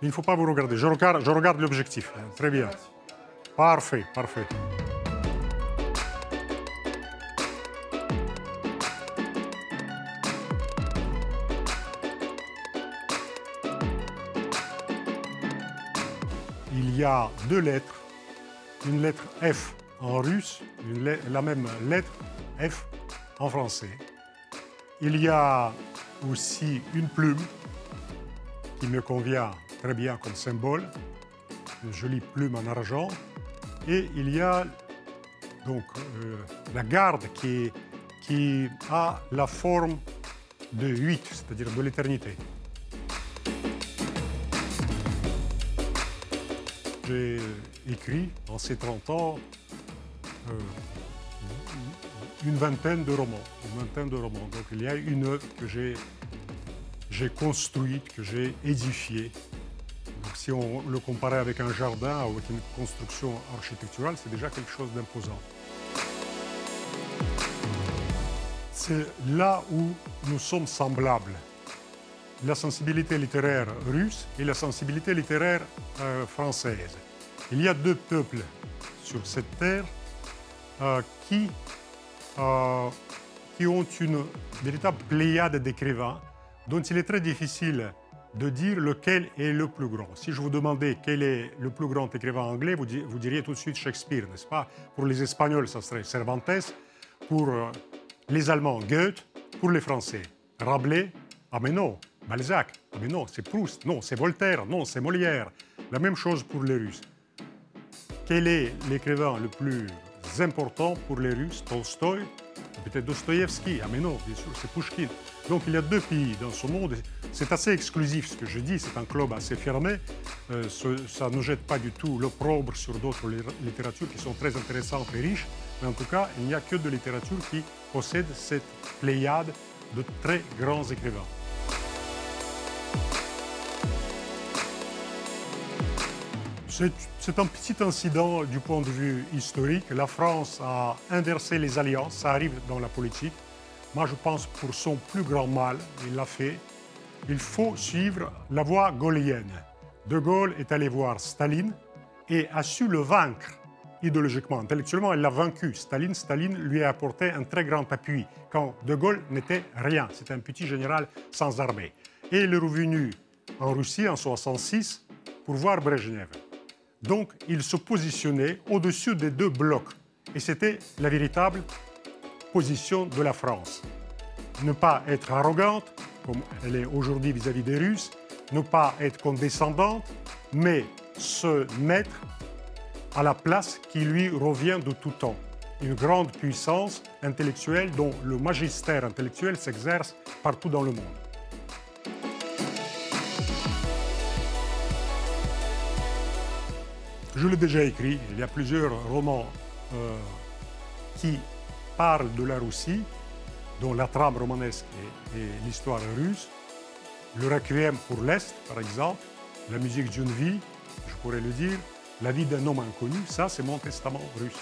Il ne faut pas vous regarder. Je regarde, je regarde l'objectif. Très bien. Parfait, parfait. Il y a deux lettres. Une lettre F en russe, la même lettre F en français. Il y a aussi une plume qui me convient très bien comme symbole, une jolie plume en argent. Et il y a donc euh, la garde qui, qui a la forme de 8, c'est-à-dire de l'éternité. J'ai écrit en ces 30 ans euh, une vingtaine de romans. Une vingtaine de romans. Donc il y a une œuvre que j'ai construite, que j'ai édifiée. Si on le comparait avec un jardin ou avec une construction architecturale, c'est déjà quelque chose d'imposant. C'est là où nous sommes semblables. La sensibilité littéraire russe et la sensibilité littéraire euh, française. Il y a deux peuples sur cette terre euh, qui, euh, qui ont une véritable pléiade d'écrivains dont il est très difficile de dire lequel est le plus grand. Si je vous demandais quel est le plus grand écrivain anglais, vous, di- vous diriez tout de suite Shakespeare, n'est-ce pas? Pour les Espagnols, ça serait Cervantes. Pour euh, les Allemands, Goethe. Pour les Français, Rabelais. Ah mais non, Balzac. Ah mais non, c'est Proust. Non, c'est Voltaire. Non, c'est Molière. La même chose pour les Russes. Quel est l'écrivain le plus important pour les Russes Tolstoï Peut-être Dostoïevski. Ah mais non, bien sûr, c'est Pouchkine. Donc il y a deux pays dans ce monde. C'est assez exclusif ce que je dis, c'est un club assez fermé. Euh, ça ne jette pas du tout l'opprobre sur d'autres li- littératures qui sont très intéressantes et riches. Mais en tout cas, il n'y a que de littérature qui possède cette pléiade de très grands écrivains. C'est un petit incident du point de vue historique. La France a inversé les alliances, ça arrive dans la politique. Moi, je pense pour son plus grand mal, il l'a fait. Il faut suivre la voie gaullienne. De Gaulle est allé voir Staline et a su le vaincre idéologiquement. Intellectuellement, il l'a vaincu. Staline, Staline lui a apporté un très grand appui quand De Gaulle n'était rien. C'était un petit général sans armée. Et il est revenu en Russie en 1966 pour voir Brejnev. Donc, il se positionnait au-dessus des deux blocs. Et c'était la véritable position de la France. Ne pas être arrogante, comme elle est aujourd'hui vis-à-vis des Russes, ne pas être condescendante, mais se mettre à la place qui lui revient de tout temps. Une grande puissance intellectuelle dont le magistère intellectuel s'exerce partout dans le monde. Je l'ai déjà écrit, il y a plusieurs romans euh, qui parlent de la Russie, dont la trame romanesque et, et l'histoire russe. Le Requiem pour l'Est, par exemple, la musique d'une vie, je pourrais le dire, la vie d'un homme inconnu, ça c'est mon testament russe.